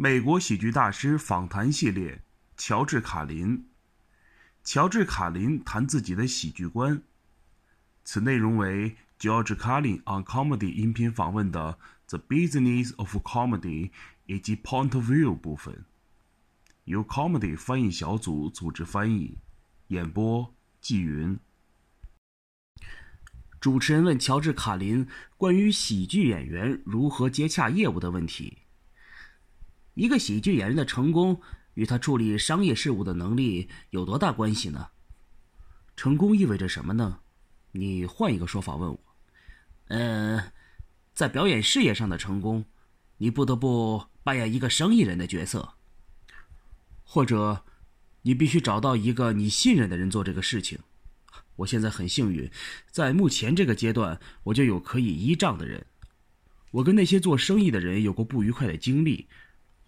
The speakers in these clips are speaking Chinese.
美国喜剧大师访谈系列，乔治·卡林。乔治·卡林谈自己的喜剧观。此内容为 George Carlin on Comedy 音频访问的 The Business of Comedy 以及 Point of View 部分。由 Comedy 翻译小组组织翻译，演播纪云。主持人问乔治·卡林关于喜剧演员如何接洽业务的问题。一个喜剧演员的成功与他处理商业事务的能力有多大关系呢？成功意味着什么呢？你换一个说法问我。呃，在表演事业上的成功，你不得不扮演一个生意人的角色，或者你必须找到一个你信任的人做这个事情。我现在很幸运，在目前这个阶段，我就有可以依仗的人。我跟那些做生意的人有过不愉快的经历，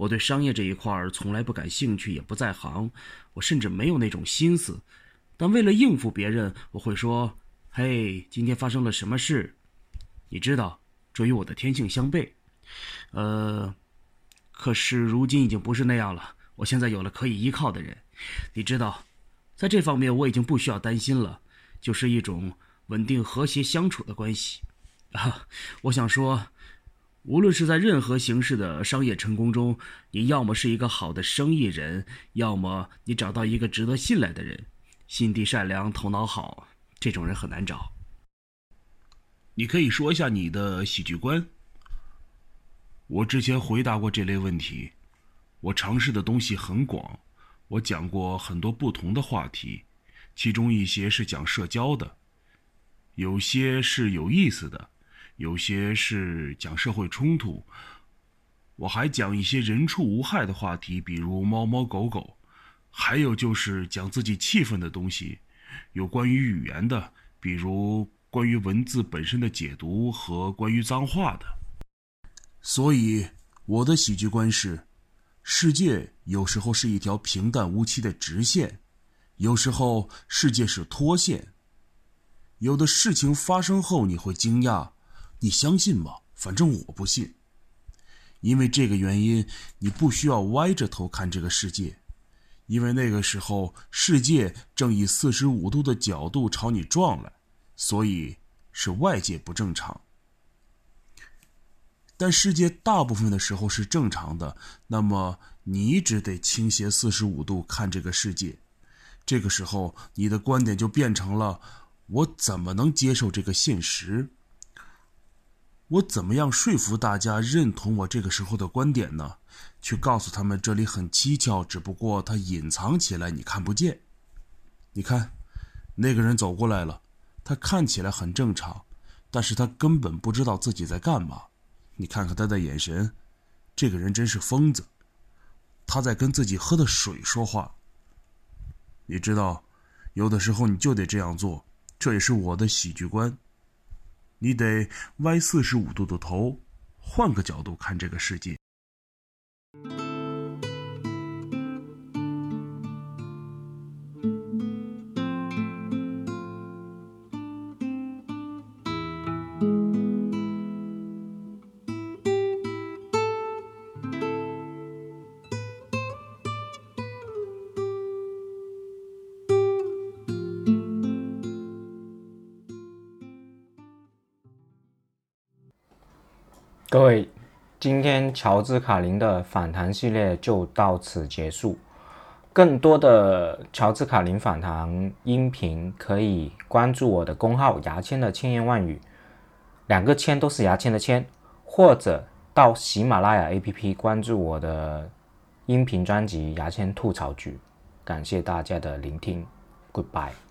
我对商业这一块儿从来不感兴趣，也不在行，我甚至没有那种心思。但为了应付别人，我会说：“嘿，今天发生了什么事？”你知道，这与我的天性相悖。呃，可是如今已经不是那样了。我现在有了可以依靠的人，你知道，在这方面我已经不需要担心了。就是一种稳定和谐相处的关系，啊，我想说，无论是在任何形式的商业成功中，你要么是一个好的生意人，要么你找到一个值得信赖的人，心地善良、头脑好，这种人很难找。你可以说一下你的喜剧观。我之前回答过这类问题，我尝试的东西很广，我讲过很多不同的话题。其中一些是讲社交的，有些是有意思的，有些是讲社会冲突。我还讲一些人畜无害的话题，比如猫猫狗狗，还有就是讲自己气氛的东西，有关于语言的，比如关于文字本身的解读和关于脏话的。所以，我的喜剧观是：世界有时候是一条平淡无奇的直线。有时候世界是脱线，有的事情发生后你会惊讶，你相信吗？反正我不信。因为这个原因，你不需要歪着头看这个世界，因为那个时候世界正以四十五度的角度朝你撞来，所以是外界不正常。但世界大部分的时候是正常的，那么你只得倾斜四十五度看这个世界。这个时候，你的观点就变成了：我怎么能接受这个现实？我怎么样说服大家认同我这个时候的观点呢？去告诉他们这里很蹊跷，只不过它隐藏起来，你看不见。你看，那个人走过来了，他看起来很正常，但是他根本不知道自己在干嘛。你看看他的眼神，这个人真是疯子。他在跟自己喝的水说话。你知道，有的时候你就得这样做，这也是我的喜剧观。你得歪四十五度的头，换个角度看这个世界。各位，今天乔治卡林的访谈系列就到此结束。更多的乔治卡林访谈音频，可以关注我的公号“牙签的千言万语”，两个“签”都是牙签的“签”，或者到喜马拉雅 APP 关注我的音频专辑《牙签吐槽局》。感谢大家的聆听，Goodbye。